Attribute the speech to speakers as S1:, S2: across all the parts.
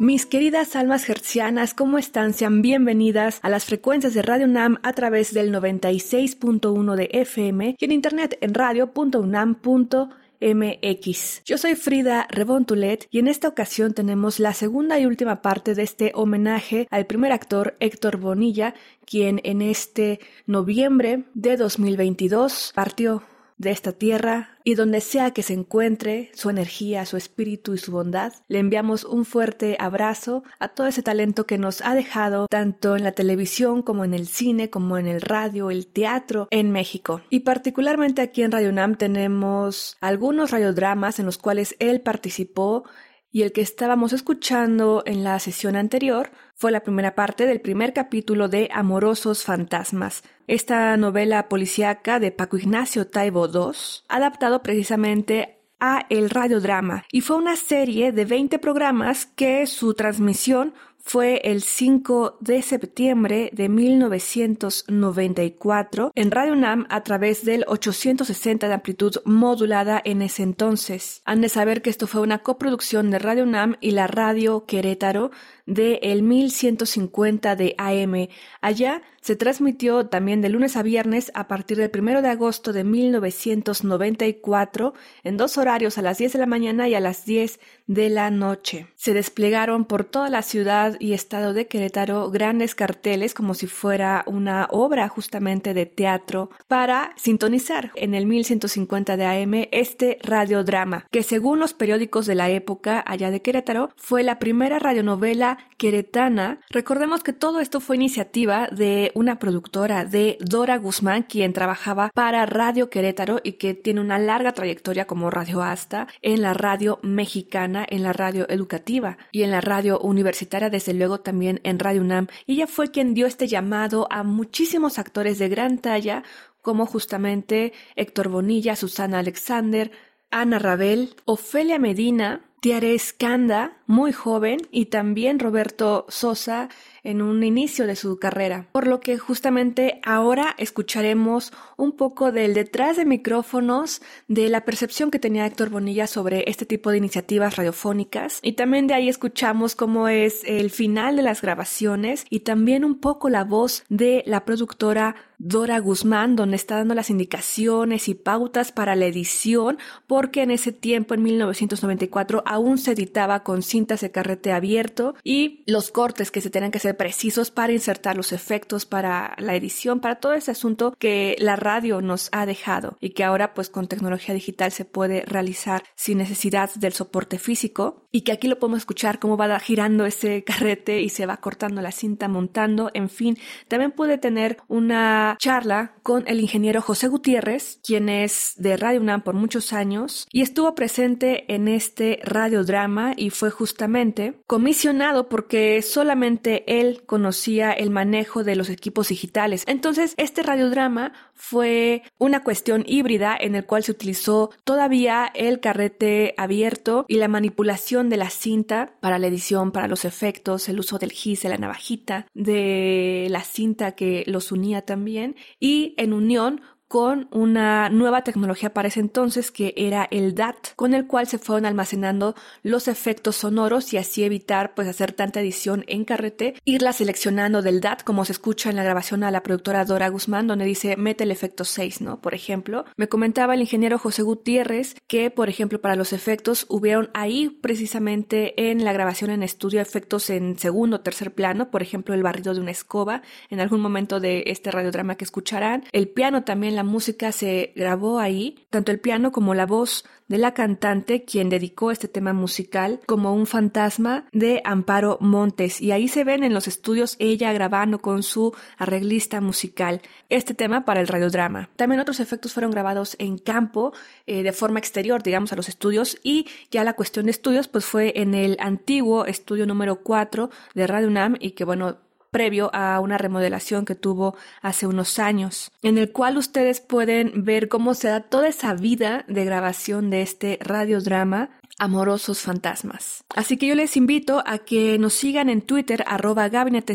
S1: Mis queridas almas hercianas, ¿cómo están? Sean bienvenidas a las frecuencias de Radio UNAM a través del 96.1 de FM y en internet en radio.unam.mx. Yo soy Frida Rebontulet y en esta ocasión tenemos la segunda y última parte de este homenaje al primer actor Héctor Bonilla, quien en este noviembre de 2022 partió de esta tierra y donde sea que se encuentre su energía, su espíritu y su bondad, le enviamos un fuerte abrazo a todo ese talento que nos ha dejado tanto en la televisión como en el cine, como en el radio, el teatro en México. Y particularmente aquí en Radio UNAM tenemos algunos radiodramas en los cuales él participó y el que estábamos escuchando en la sesión anterior fue la primera parte del primer capítulo de Amorosos Fantasmas, esta novela policíaca de Paco Ignacio Taibo II, adaptado precisamente a el radiodrama, y fue una serie de 20 programas que su transmisión fue el 5 de septiembre de 1994 en Radio UNAM a través del 860 de amplitud modulada en ese entonces. Han de saber que esto fue una coproducción de Radio UNAM y la Radio Querétaro de el 1150 de AM. Allá se transmitió también de lunes a viernes a partir del 1 de agosto de 1994 en dos horarios a las 10 de la mañana y a las 10 de la noche. Se desplegaron por toda la ciudad y estado de Querétaro grandes carteles como si fuera una obra justamente de teatro para sintonizar en el 1150 de AM este radiodrama, que según los periódicos de la época allá de Querétaro fue la primera radionovela queretana. Recordemos que todo esto fue iniciativa de una productora de Dora Guzmán, quien trabajaba para Radio Querétaro y que tiene una larga trayectoria como radio asta en la radio mexicana, en la radio educativa y en la radio universitaria, desde luego también en Radio UNAM. Y ella fue quien dio este llamado a muchísimos actores de gran talla, como justamente Héctor Bonilla, Susana Alexander, Ana Rabel, Ofelia Medina, Tiare Skanda, muy joven, y también Roberto Sosa en un inicio de su carrera. Por lo que justamente ahora escucharemos un poco del detrás de micrófonos de la percepción que tenía Héctor Bonilla sobre este tipo de iniciativas radiofónicas y también de ahí escuchamos cómo es el final de las grabaciones y también un poco la voz de la productora Dora Guzmán, donde está dando las indicaciones y pautas para la edición, porque en ese tiempo, en 1994, aún se editaba con cintas de carrete abierto y los cortes que se tenían que hacer precisos para insertar los efectos, para la edición, para todo ese asunto que la radio nos ha dejado y que ahora pues con tecnología digital se puede realizar sin necesidad del soporte físico y que aquí lo podemos escuchar cómo va girando ese carrete y se va cortando la cinta, montando, en fin. También pude tener una charla con el ingeniero José Gutiérrez, quien es de Radio UNAM por muchos años y estuvo presente en este radiodrama y fue justamente comisionado porque solamente él conocía el manejo de los equipos digitales. Entonces, este radiodrama fue una cuestión híbrida en el cual se utilizó todavía el carrete abierto y la manipulación de la cinta para la edición, para los efectos, el uso del gis, de la navajita, de la cinta que los unía también y en unión con una nueva tecnología para ese entonces que era el DAT, con el cual se fueron almacenando los efectos sonoros y así evitar pues hacer tanta edición en carrete, irla seleccionando del DAT como se escucha en la grabación a la productora Dora Guzmán donde dice mete el efecto 6, ¿no? Por ejemplo, me comentaba el ingeniero José Gutiérrez que por ejemplo para los efectos hubieron ahí precisamente en la grabación en estudio efectos en segundo o tercer plano, por ejemplo el barrido de una escoba en algún momento de este radiodrama que escucharán, el piano también la música se grabó ahí, tanto el piano como la voz de la cantante, quien dedicó este tema musical como un fantasma de Amparo Montes. Y ahí se ven en los estudios ella grabando con su arreglista musical este tema para el radiodrama. También otros efectos fueron grabados en campo, eh, de forma exterior, digamos, a los estudios. Y ya la cuestión de estudios, pues fue en el antiguo estudio número 4 de Radio UNAM y que, bueno, previo a una remodelación que tuvo hace unos años, en el cual ustedes pueden ver cómo se da toda esa vida de grabación de este radiodrama amorosos fantasmas. Así que yo les invito a que nos sigan en Twitter arroba gabinete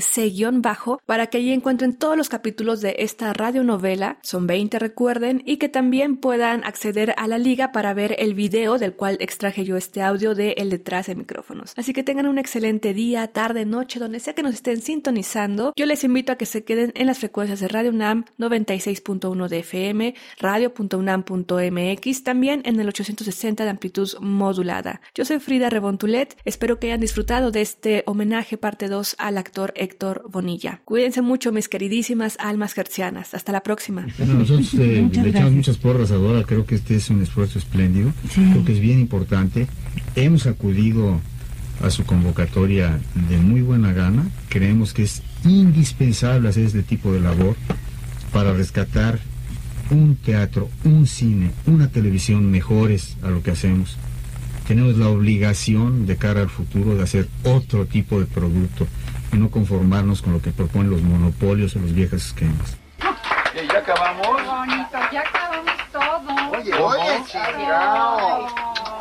S1: bajo para que allí encuentren todos los capítulos de esta radionovela, son 20 recuerden, y que también puedan acceder a la liga para ver el video del cual extraje yo este audio de el detrás de micrófonos. Así que tengan un excelente día, tarde, noche, donde sea que nos estén sintonizando. Yo les invito a que se queden en las frecuencias de Radio UNAM 96.1 de FM, radio.unam.mx, también en el 860 de amplitud modular yo soy Frida Rebontulet, espero que hayan disfrutado de este homenaje parte 2 al actor Héctor Bonilla. Cuídense mucho mis queridísimas almas gercianas, hasta la próxima.
S2: nosotros eh, le echamos muchas porras a Dora, creo que este es un esfuerzo espléndido, creo que es bien importante. Hemos acudido a su convocatoria de muy buena gana, creemos que es indispensable hacer este tipo de labor para rescatar un teatro, un cine, una televisión mejores a lo que hacemos tenemos la obligación de cara al futuro de hacer otro tipo de producto y no conformarnos con lo que proponen los monopolios o los viejos esquemas.
S3: ¿Ya acabamos?
S4: bonito, ya acabamos todo.
S3: Oye, oye, chingado.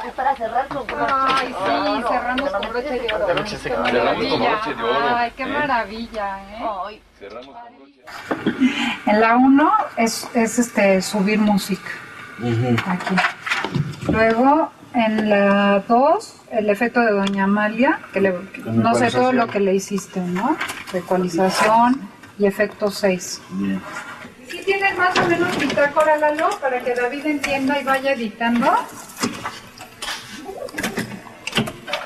S4: Es para cerrar con Ay, sí, cerramos con broche de oro.
S3: Cerramos con broche de oro.
S4: Ay, qué maravilla, ¿eh?
S3: Cerramos con broche
S4: En la 1 es, es este, subir música. Aquí. Luego en la 2, el efecto de Doña Amalia, que le, no sé todo lo que le hiciste, ¿no? Ecualización y efecto 6. Bien. ¿Sí tienes más o menos bitácora, Lalo, para que David entienda y vaya editando?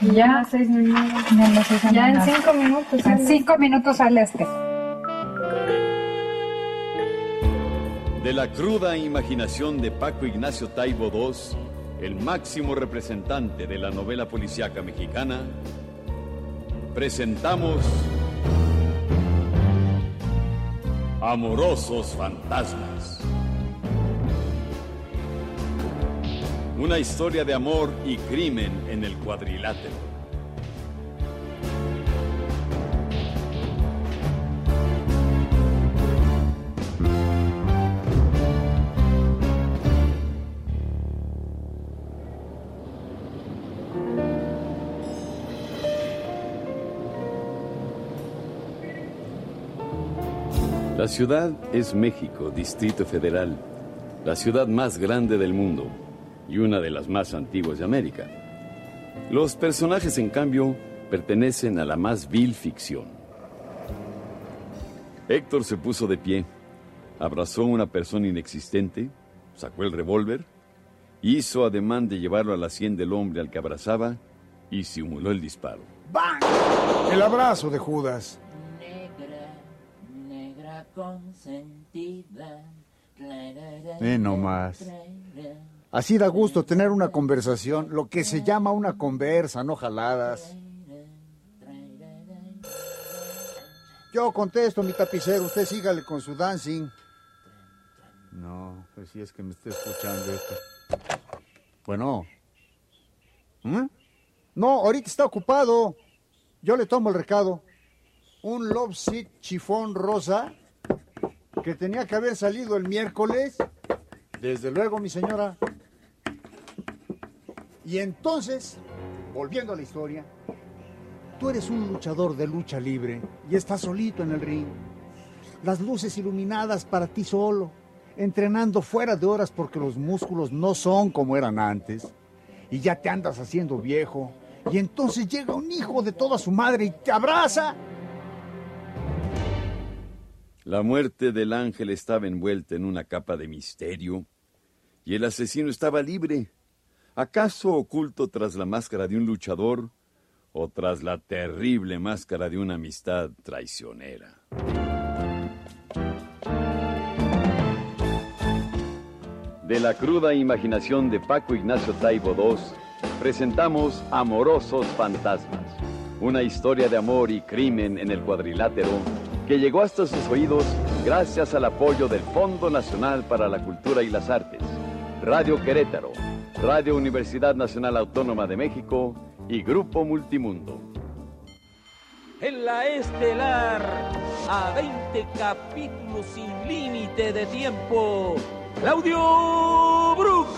S4: Y ya, seis minutos. ya en cinco minutos. En cinco minutos sale este.
S5: De la cruda imaginación de Paco Ignacio Taibo II el máximo representante de la novela policíaca mexicana, presentamos Amorosos Fantasmas. Una historia de amor y crimen en el cuadrilátero. La ciudad es México, Distrito Federal, la ciudad más grande del mundo y una de las más antiguas de América. Los personajes, en cambio, pertenecen a la más vil ficción. Héctor se puso de pie, abrazó a una persona inexistente, sacó el revólver, hizo ademán de llevarlo a la sien del hombre al que abrazaba y simuló el disparo.
S6: ¡Bang! El abrazo de Judas
S7: consentida.
S6: Eh, no más. Así da gusto tener una conversación, lo que se llama una conversa, no jaladas. Yo contesto, mi tapicero, usted sígale con su dancing. No, pues si es que me está escuchando esto. Bueno. ¿Mm? No, ahorita está ocupado. Yo le tomo el recado. Un love chifón rosa que tenía que haber salido el miércoles. Desde luego, mi señora. Y entonces, volviendo a la historia, tú eres un luchador de lucha libre y estás solito en el ring. Las luces iluminadas para ti solo, entrenando fuera de horas porque los músculos no son como eran antes. Y ya te andas haciendo viejo. Y entonces llega un hijo de toda su madre y te abraza
S5: la muerte del ángel estaba envuelta en una capa de misterio y el asesino estaba libre, acaso oculto tras la máscara de un luchador o tras la terrible máscara de una amistad traicionera. De la cruda imaginación de Paco Ignacio Taibo II, presentamos Amorosos Fantasmas, una historia de amor y crimen en el cuadrilátero que llegó hasta sus oídos gracias al apoyo del Fondo Nacional para la Cultura y las Artes, Radio Querétaro, Radio Universidad Nacional Autónoma de México y Grupo Multimundo.
S7: en la estelar, a 20 capítulos sin límite de tiempo. Claudio Brook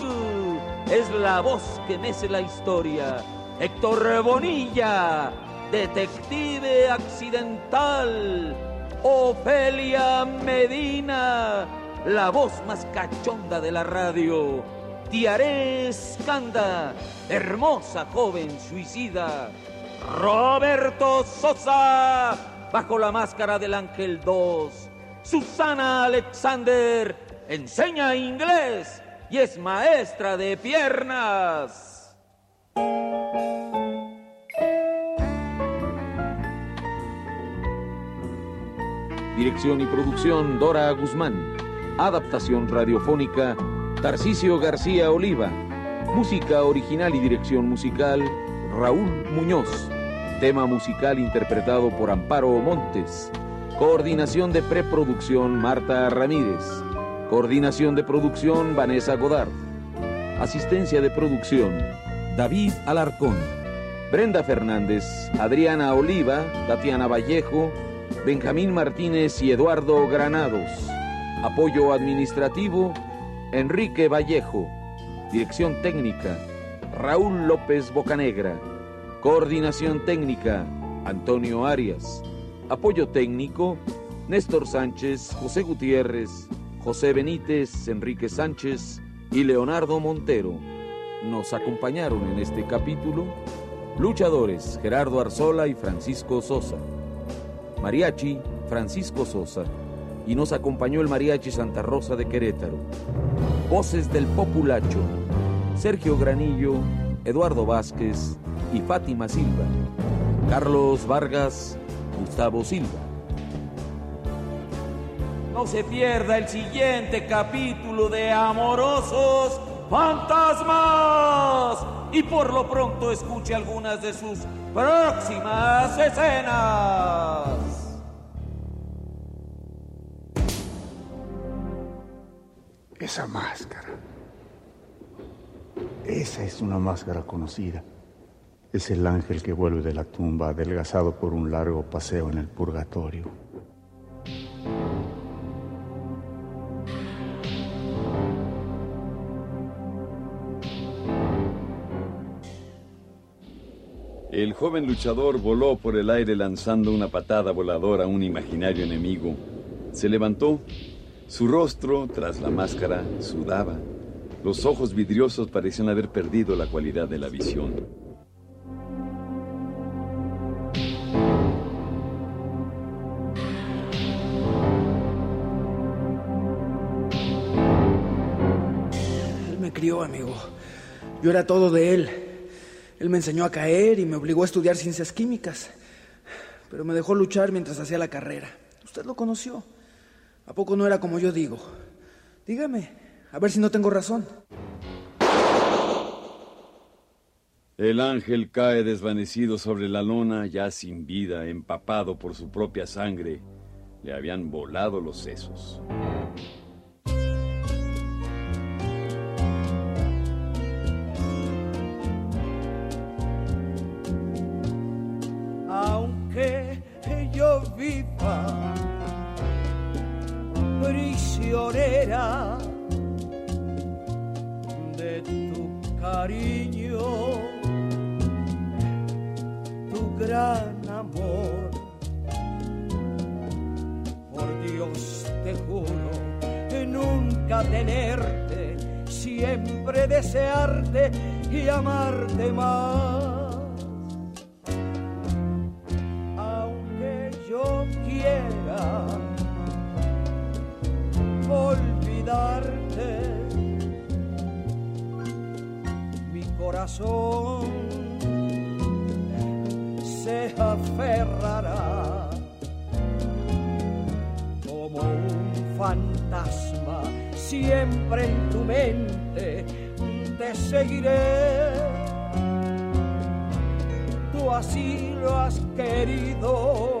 S7: es la voz que mece la historia. Héctor Bonilla, detective accidental. Ofelia Medina, la voz más cachonda de la radio. Tiaré Escanda, hermosa joven suicida. Roberto Sosa, bajo la máscara del Ángel 2. Susana Alexander, enseña inglés y es maestra de piernas.
S8: Dirección y producción Dora Guzmán. Adaptación radiofónica Tarcisio García Oliva. Música original y dirección musical Raúl Muñoz. Tema musical interpretado por Amparo Montes. Coordinación de preproducción Marta Ramírez. Coordinación de producción Vanessa Godard. Asistencia de producción David Alarcón. Brenda Fernández, Adriana Oliva, Tatiana Vallejo, Benjamín Martínez y Eduardo Granados. Apoyo administrativo Enrique Vallejo. Dirección técnica Raúl López Bocanegra. Coordinación técnica, Antonio Arias. Apoyo técnico, Néstor Sánchez, José Gutiérrez, José Benítez, Enrique Sánchez y Leonardo Montero. Nos acompañaron en este capítulo luchadores Gerardo Arzola y Francisco Sosa. Mariachi, Francisco Sosa. Y nos acompañó el Mariachi Santa Rosa de Querétaro. Voces del Populacho. Sergio Granillo, Eduardo Vázquez y Fátima Silva. Carlos Vargas, Gustavo Silva.
S7: No se pierda el siguiente capítulo de Amorosos Fantasmas. Y por lo pronto escuche algunas de sus próximas escenas.
S6: Esa máscara. Esa es una máscara conocida. Es el ángel que vuelve de la tumba adelgazado por un largo paseo en el purgatorio.
S5: Joven luchador voló por el aire lanzando una patada voladora a un imaginario enemigo. Se levantó. Su rostro, tras la máscara, sudaba. Los ojos vidriosos parecían haber perdido la cualidad de la visión.
S9: Él me crió, amigo. Yo era todo de él. Él me enseñó a caer y me obligó a estudiar ciencias químicas. Pero me dejó luchar mientras hacía la carrera. Usted lo conoció. ¿A poco no era como yo digo? Dígame, a ver si no tengo razón.
S5: El ángel cae desvanecido sobre la lona, ya sin vida, empapado por su propia sangre. Le habían volado los sesos.
S10: Prisionera de tu cariño, tu gran amor. Por Dios te juro nunca tenerte, siempre desearte y amarte más. Se aferrará como un fantasma siempre en tu mente. Te seguiré. Tú así lo has querido